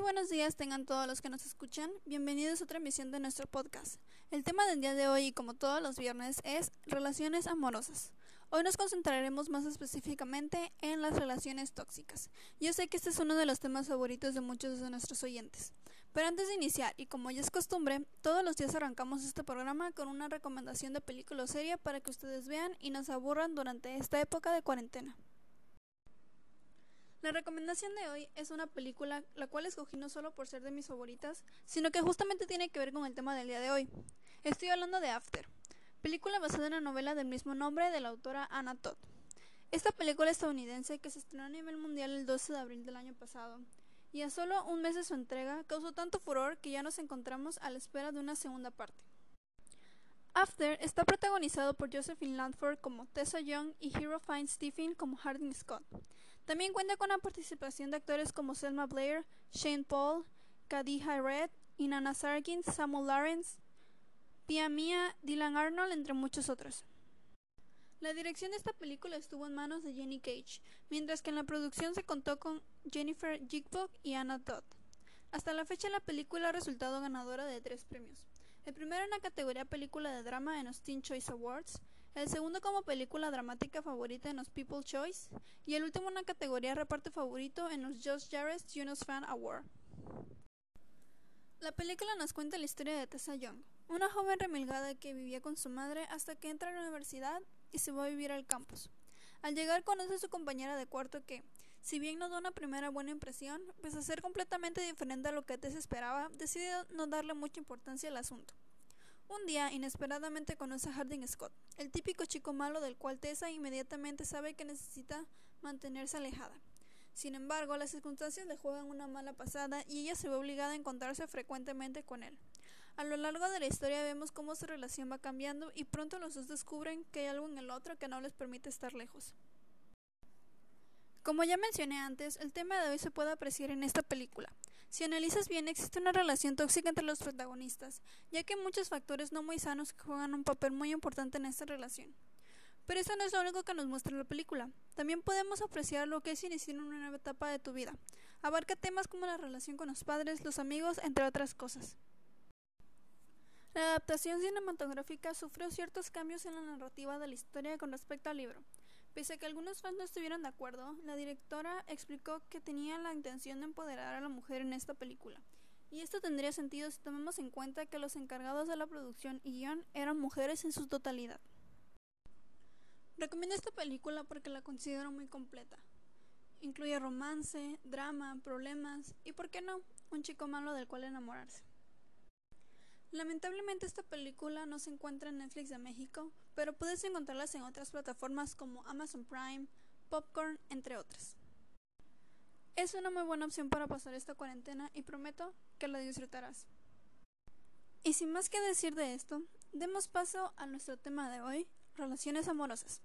buenos días tengan todos los que nos escuchan. Bienvenidos a otra emisión de nuestro podcast. El tema del día de hoy, como todos los viernes, es relaciones amorosas. Hoy nos concentraremos más específicamente en las relaciones tóxicas. Yo sé que este es uno de los temas favoritos de muchos de nuestros oyentes. Pero antes de iniciar, y como ya es costumbre, todos los días arrancamos este programa con una recomendación de película o serie para que ustedes vean y nos aburran durante esta época de cuarentena. La recomendación de hoy es una película la cual escogí no solo por ser de mis favoritas, sino que justamente tiene que ver con el tema del día de hoy. Estoy hablando de After, película basada en la novela del mismo nombre de la autora Anna Todd. Esta película estadounidense que se estrenó a nivel mundial el 12 de abril del año pasado y a solo un mes de su entrega causó tanto furor que ya nos encontramos a la espera de una segunda parte. After está protagonizado por Josephine Landford como Tessa Young y Hero Fine Stephen como Harding Scott. También cuenta con la participación de actores como Selma Blair, Shane Paul, Kadija Red, Inanna Sargent, Samuel Lawrence, Pia Mia, Dylan Arnold, entre muchos otros. La dirección de esta película estuvo en manos de Jenny Cage, mientras que en la producción se contó con Jennifer Jigbok y Anna Todd. Hasta la fecha la película ha resultado ganadora de tres premios. El primero en la categoría película de drama en los Teen Choice Awards, el segundo como película dramática favorita en los People's Choice y el último en la categoría reparto favorito en los Josh Jarrett Junos Fan Award. La película nos cuenta la historia de Tessa Young, una joven remilgada que vivía con su madre hasta que entra a la universidad y se va a vivir al campus. Al llegar conoce a su compañera de cuarto que, si bien no da una primera buena impresión, pese a ser completamente diferente a lo que Tessa esperaba, decide no darle mucha importancia al asunto. Un día, inesperadamente conoce a Harding Scott, el típico chico malo del cual Tessa inmediatamente sabe que necesita mantenerse alejada. Sin embargo, las circunstancias le juegan una mala pasada y ella se ve obligada a encontrarse frecuentemente con él. A lo largo de la historia vemos cómo su relación va cambiando y pronto los dos descubren que hay algo en el otro que no les permite estar lejos. Como ya mencioné antes, el tema de hoy se puede apreciar en esta película. Si analizas bien, existe una relación tóxica entre los protagonistas, ya que hay muchos factores no muy sanos que juegan un papel muy importante en esta relación. Pero eso no es lo único que nos muestra la película. También podemos apreciar lo que es iniciar una nueva etapa de tu vida. Abarca temas como la relación con los padres, los amigos, entre otras cosas. La adaptación cinematográfica sufrió ciertos cambios en la narrativa de la historia con respecto al libro. Pese a que algunos fans no estuvieron de acuerdo, la directora explicó que tenía la intención de empoderar a la mujer en esta película. Y esto tendría sentido si tomamos en cuenta que los encargados de la producción y guion eran mujeres en su totalidad. Recomiendo esta película porque la considero muy completa. Incluye romance, drama, problemas y, por qué no, un chico malo del cual enamorarse. Lamentablemente esta película no se encuentra en Netflix de México, pero puedes encontrarlas en otras plataformas como Amazon Prime, Popcorn, entre otras. Es una muy buena opción para pasar esta cuarentena y prometo que la disfrutarás. Y sin más que decir de esto, demos paso a nuestro tema de hoy, relaciones amorosas.